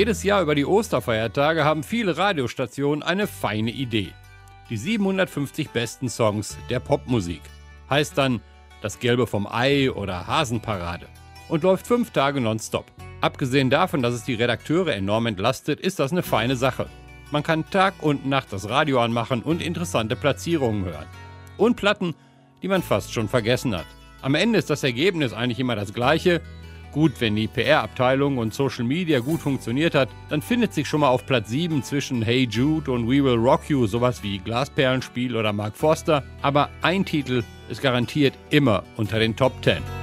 Jedes Jahr über die Osterfeiertage haben viele Radiostationen eine feine Idee. Die 750 besten Songs der Popmusik. Heißt dann Das Gelbe vom Ei oder Hasenparade. Und läuft fünf Tage nonstop. Abgesehen davon, dass es die Redakteure enorm entlastet, ist das eine feine Sache. Man kann Tag und Nacht das Radio anmachen und interessante Platzierungen hören. Und Platten, die man fast schon vergessen hat. Am Ende ist das Ergebnis eigentlich immer das gleiche, Gut, wenn die PR-Abteilung und Social Media gut funktioniert hat, dann findet sich schon mal auf Platz 7 zwischen Hey Jude und We Will Rock You sowas wie Glasperlenspiel oder Mark Forster, aber ein Titel ist garantiert immer unter den Top 10.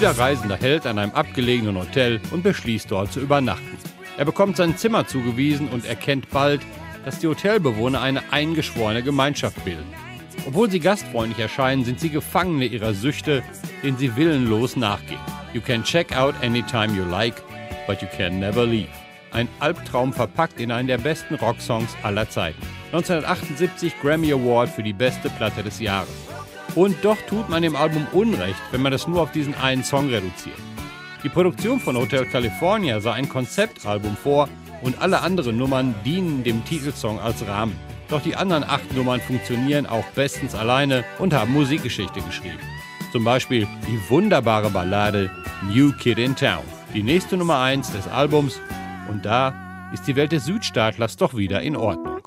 müder Reisender hält an einem abgelegenen Hotel und beschließt dort zu übernachten. Er bekommt sein Zimmer zugewiesen und erkennt bald, dass die Hotelbewohner eine eingeschworene Gemeinschaft bilden. Obwohl sie gastfreundlich erscheinen, sind sie Gefangene ihrer Süchte, denen sie willenlos nachgehen. You can check out anytime you like, but you can never leave. Ein Albtraum verpackt in einen der besten Rocksongs aller Zeiten. 1978 Grammy Award für die beste Platte des Jahres. Und doch tut man dem Album Unrecht, wenn man das nur auf diesen einen Song reduziert. Die Produktion von Hotel California sah ein Konzeptalbum vor und alle anderen Nummern dienen dem Titelsong als Rahmen. Doch die anderen acht Nummern funktionieren auch bestens alleine und haben Musikgeschichte geschrieben. Zum Beispiel die wunderbare Ballade New Kid in Town, die nächste Nummer 1 des Albums. Und da ist die Welt des Südstaatlers doch wieder in Ordnung.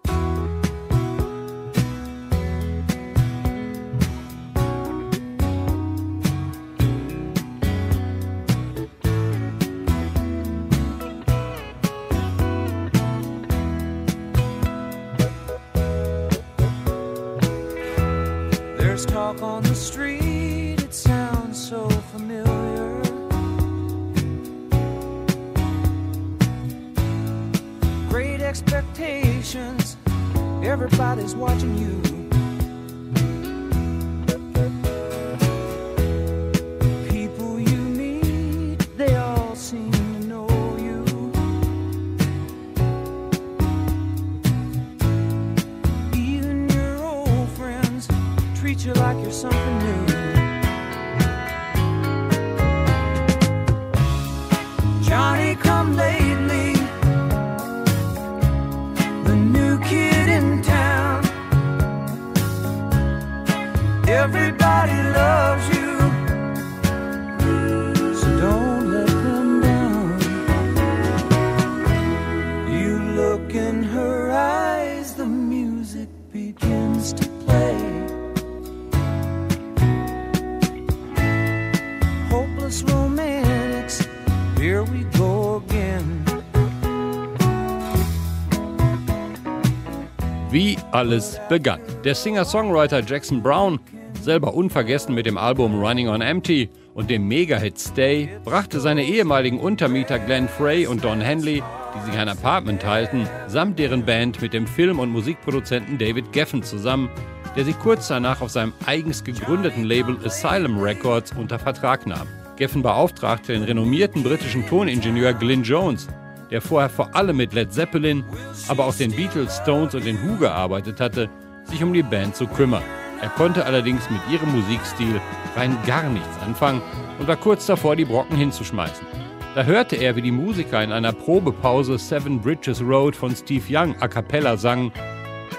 Alles begann. Der Singer-Songwriter Jackson Brown, selber unvergessen mit dem Album Running on Empty und dem Mega-Hit Stay, brachte seine ehemaligen Untermieter Glenn Frey und Don Henley, die sich ein Apartment teilten, samt deren Band mit dem Film- und Musikproduzenten David Geffen zusammen, der sie kurz danach auf seinem eigens gegründeten Label Asylum Records unter Vertrag nahm. Geffen beauftragte den renommierten britischen Toningenieur Glyn Jones, der vorher vor allem mit Led Zeppelin, aber auch den Beatles, Stones und den Who gearbeitet hatte, sich um die Band zu kümmern. Er konnte allerdings mit ihrem Musikstil rein gar nichts anfangen und war kurz davor, die Brocken hinzuschmeißen. Da hörte er, wie die Musiker in einer Probepause Seven Bridges Road von Steve Young a cappella sangen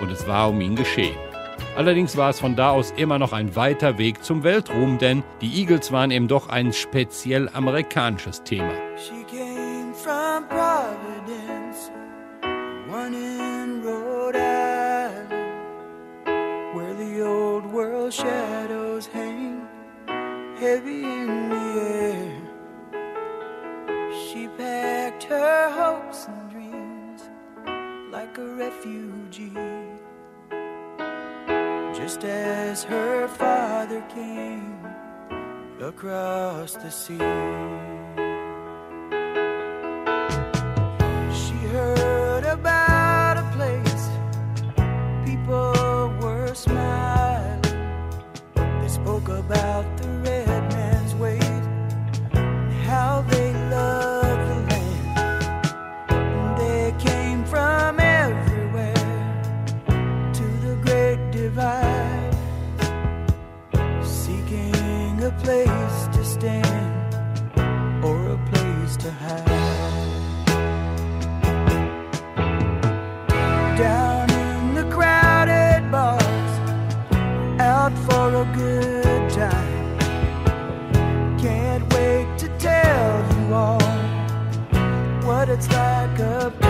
und es war um ihn geschehen. Allerdings war es von da aus immer noch ein weiter Weg zum Weltruhm, denn die Eagles waren eben doch ein speziell amerikanisches Thema. from shadows hang heavy in the air. She packed her hopes and dreams like a refugee, just as her father came across the sea. it's like a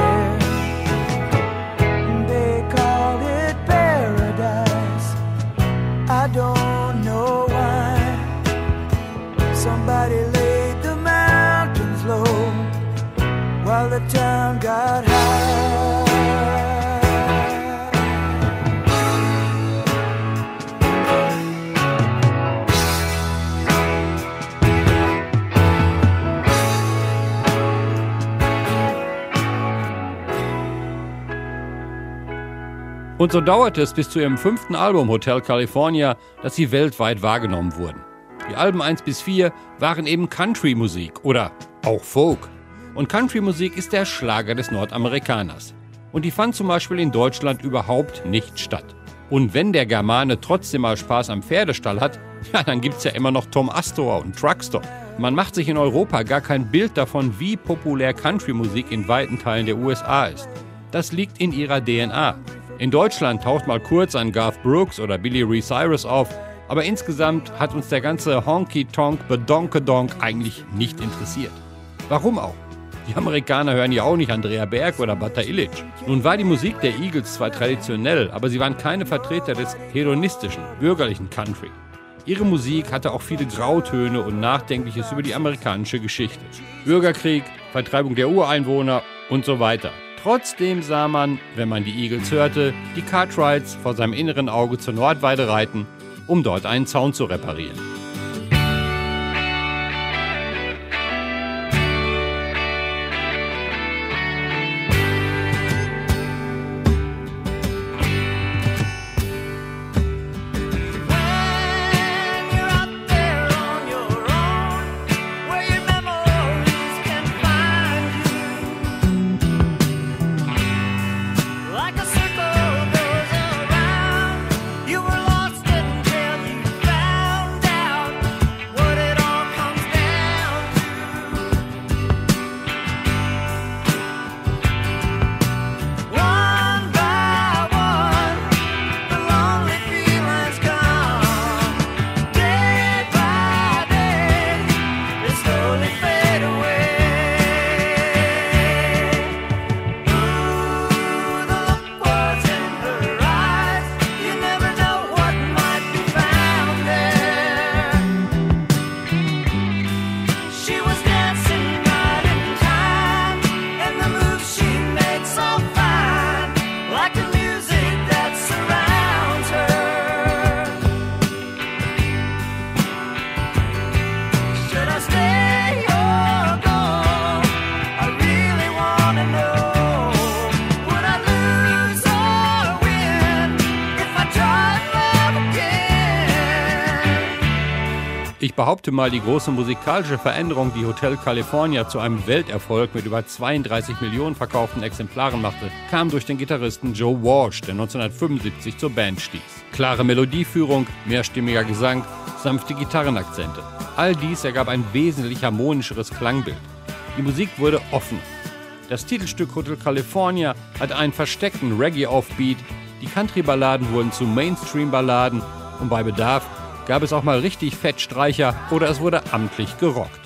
Und so dauerte es bis zu ihrem fünften Album Hotel California, dass sie weltweit wahrgenommen wurden. Die Alben 1 bis 4 waren eben Country-Musik oder auch Folk. Und Country-Musik ist der Schlager des Nordamerikaners. Und die fand zum Beispiel in Deutschland überhaupt nicht statt. Und wenn der Germane trotzdem mal Spaß am Pferdestall hat, ja, dann gibt's ja immer noch Tom Astor und Truckstop. Man macht sich in Europa gar kein Bild davon, wie populär Country-Musik in weiten Teilen der USA ist. Das liegt in ihrer DNA. In Deutschland taucht mal kurz ein Garth Brooks oder Billy Ray Cyrus auf, aber insgesamt hat uns der ganze Honky-Tonk Bedonkedonk eigentlich nicht interessiert. Warum auch? Die Amerikaner hören ja auch nicht Andrea Berg oder Bata Illich. Nun war die Musik der Eagles zwar traditionell, aber sie waren keine Vertreter des hedonistischen, bürgerlichen Country. Ihre Musik hatte auch viele Grautöne und Nachdenkliches über die amerikanische Geschichte. Bürgerkrieg, Vertreibung der Ureinwohner und so weiter. Trotzdem sah man, wenn man die Eagles hörte, die Cartwrights vor seinem inneren Auge zur Nordweide reiten, um dort einen Zaun zu reparieren. Behaupte mal, die große musikalische Veränderung, die Hotel California zu einem Welterfolg mit über 32 Millionen verkauften Exemplaren machte, kam durch den Gitarristen Joe Walsh, der 1975 zur Band stieß. Klare Melodieführung, mehrstimmiger Gesang, sanfte Gitarrenakzente. All dies ergab ein wesentlich harmonischeres Klangbild. Die Musik wurde offen. Das Titelstück Hotel California hat einen versteckten Reggae-Offbeat, die Country-Balladen wurden zu Mainstream-Balladen und bei Bedarf gab es auch mal richtig Fettstreicher oder es wurde amtlich gerockt.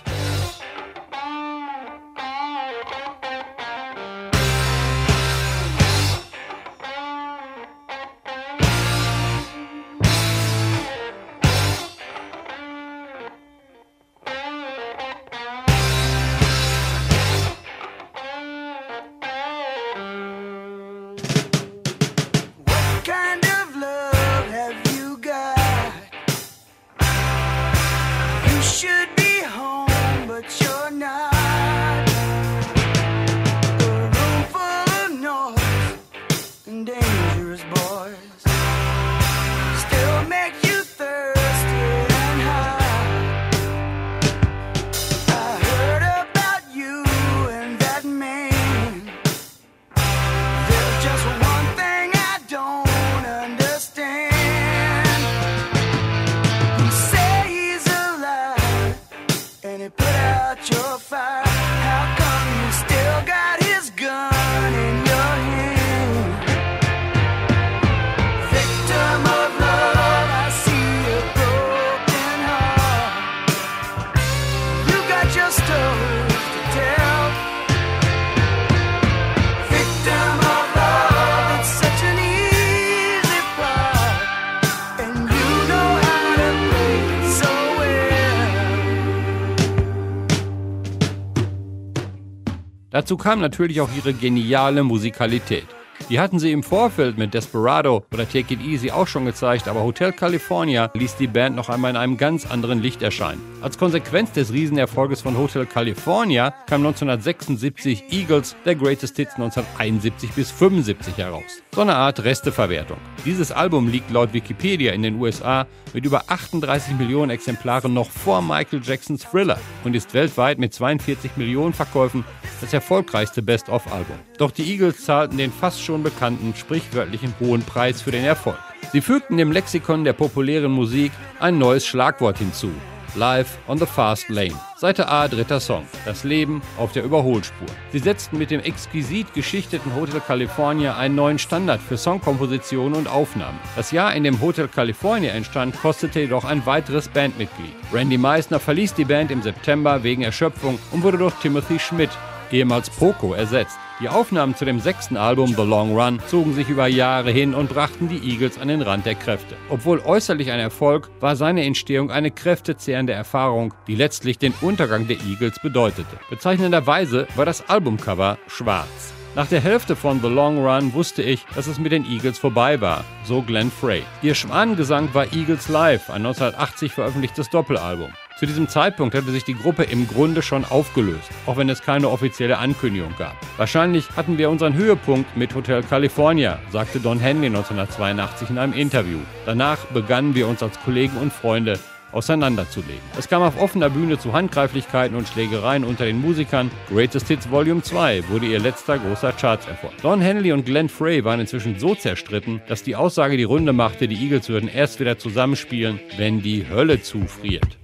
Dazu kam natürlich auch ihre geniale Musikalität. Die hatten sie im Vorfeld mit Desperado oder Take It Easy auch schon gezeigt, aber Hotel California ließ die Band noch einmal in einem ganz anderen Licht erscheinen. Als Konsequenz des Riesenerfolges von Hotel California kam 1976 Eagles, der Greatest Hits 1971 bis 75 heraus. So eine Art Resteverwertung. Dieses Album liegt laut Wikipedia in den USA mit über 38 Millionen Exemplaren noch vor Michael Jacksons Thriller und ist weltweit mit 42 Millionen Verkäufen das erfolgreichste Best-of-Album. Doch die Eagles zahlten den fast schon bekannten sprichwörtlichen hohen Preis für den Erfolg. Sie fügten dem Lexikon der populären Musik ein neues Schlagwort hinzu. Live on the Fast Lane. Seite A, dritter Song. Das Leben auf der Überholspur. Sie setzten mit dem exquisit geschichteten Hotel California einen neuen Standard für Songkompositionen und Aufnahmen. Das Jahr, in dem Hotel California entstand, kostete jedoch ein weiteres Bandmitglied. Randy Meisner verließ die Band im September wegen Erschöpfung und wurde durch Timothy Schmidt, ehemals Poco, ersetzt. Die Aufnahmen zu dem sechsten Album The Long Run zogen sich über Jahre hin und brachten die Eagles an den Rand der Kräfte. Obwohl äußerlich ein Erfolg, war seine Entstehung eine kräftezehrende Erfahrung, die letztlich den Untergang der Eagles bedeutete. Bezeichnenderweise war das Albumcover schwarz. Nach der Hälfte von The Long Run wusste ich, dass es mit den Eagles vorbei war, so Glenn Frey. Ihr Schwanengesang war Eagles Live, ein 1980 veröffentlichtes Doppelalbum. Zu diesem Zeitpunkt hatte sich die Gruppe im Grunde schon aufgelöst, auch wenn es keine offizielle Ankündigung gab. Wahrscheinlich hatten wir unseren Höhepunkt mit Hotel California, sagte Don Henley 1982 in einem Interview. Danach begannen wir uns als Kollegen und Freunde auseinanderzulegen. Es kam auf offener Bühne zu Handgreiflichkeiten und Schlägereien unter den Musikern. Greatest Hits Volume 2 wurde ihr letzter großer Chartserfolg. Don Henley und Glenn Frey waren inzwischen so zerstritten, dass die Aussage die Runde machte, die Eagles würden erst wieder zusammenspielen, wenn die Hölle zufriert.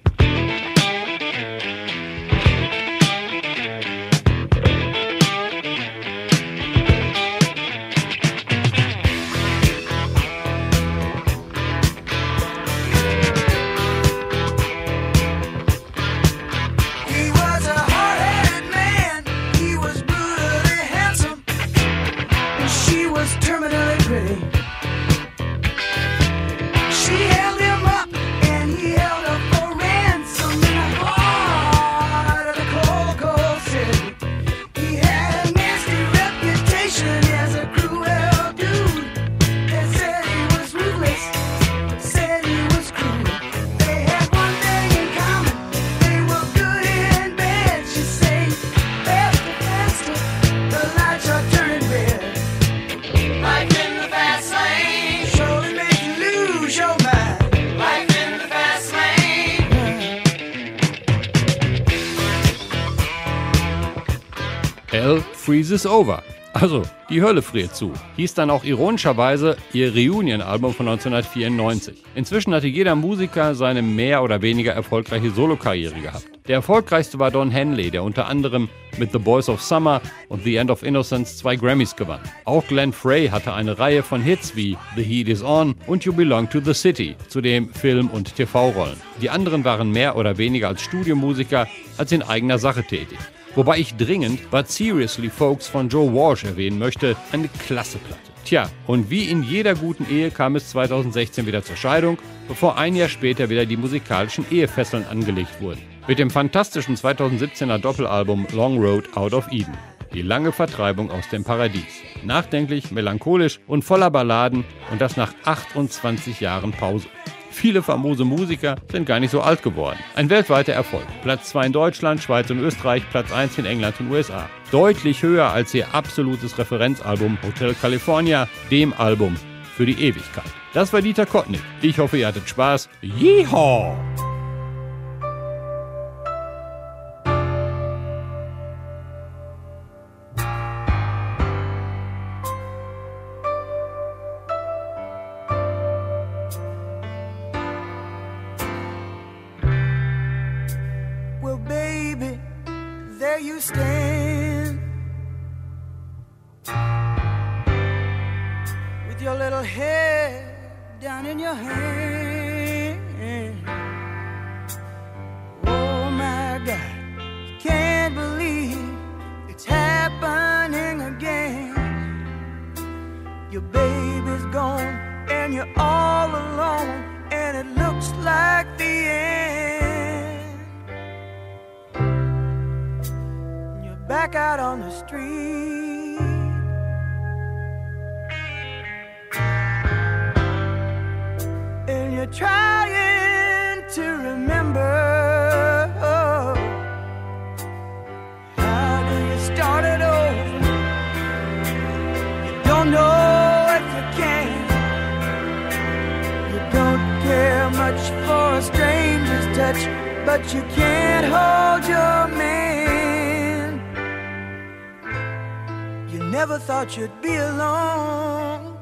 Freezes over. Also, die Hölle friert zu. Hieß dann auch ironischerweise ihr Reunion-Album von 1994. Inzwischen hatte jeder Musiker seine mehr oder weniger erfolgreiche Solokarriere gehabt. Der erfolgreichste war Don Henley, der unter anderem mit The Boys of Summer und The End of Innocence zwei Grammys gewann. Auch Glenn Frey hatte eine Reihe von Hits wie The Heat Is On und You Belong to the City, zudem Film- und TV-Rollen. Die anderen waren mehr oder weniger als Studiomusiker als in eigener Sache tätig. Wobei ich dringend But Seriously Folks von Joe Walsh erwähnen möchte, eine klasse Platte. Tja, und wie in jeder guten Ehe kam es 2016 wieder zur Scheidung, bevor ein Jahr später wieder die musikalischen Ehefesseln angelegt wurden. Mit dem fantastischen 2017er Doppelalbum Long Road Out of Eden. Die lange Vertreibung aus dem Paradies. Nachdenklich, melancholisch und voller Balladen und das nach 28 Jahren Pause. Viele famose Musiker sind gar nicht so alt geworden. Ein weltweiter Erfolg. Platz 2 in Deutschland, Schweiz und Österreich, Platz 1 in England und USA. Deutlich höher als ihr absolutes Referenzalbum Hotel California, dem Album für die Ewigkeit. Das war Dieter Kottnick. Ich hoffe, ihr hattet Spaß. Yeehaw! Yeah. Oh my God, can't believe it's happening again. Your baby's gone and you're all alone, and it looks like the end. You're back out on the street. try much for a stranger's touch, but you can't hold your man. You never thought you'd be alone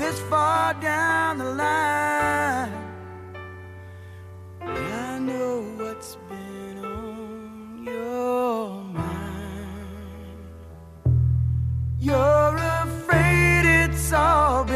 this far down the line. I know what's been on your mind. You're afraid it's all.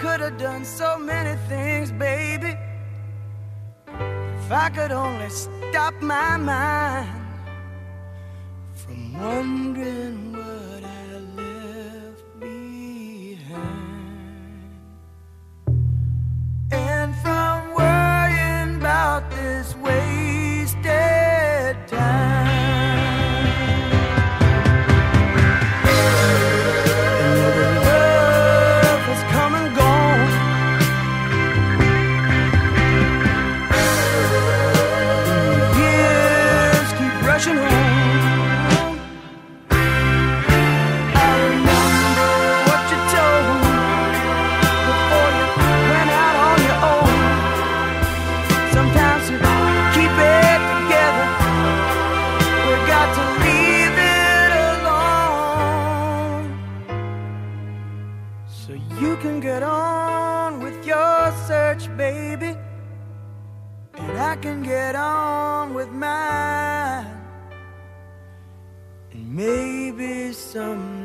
could have done so many things, baby. If I could only stop my mind from wondering. Some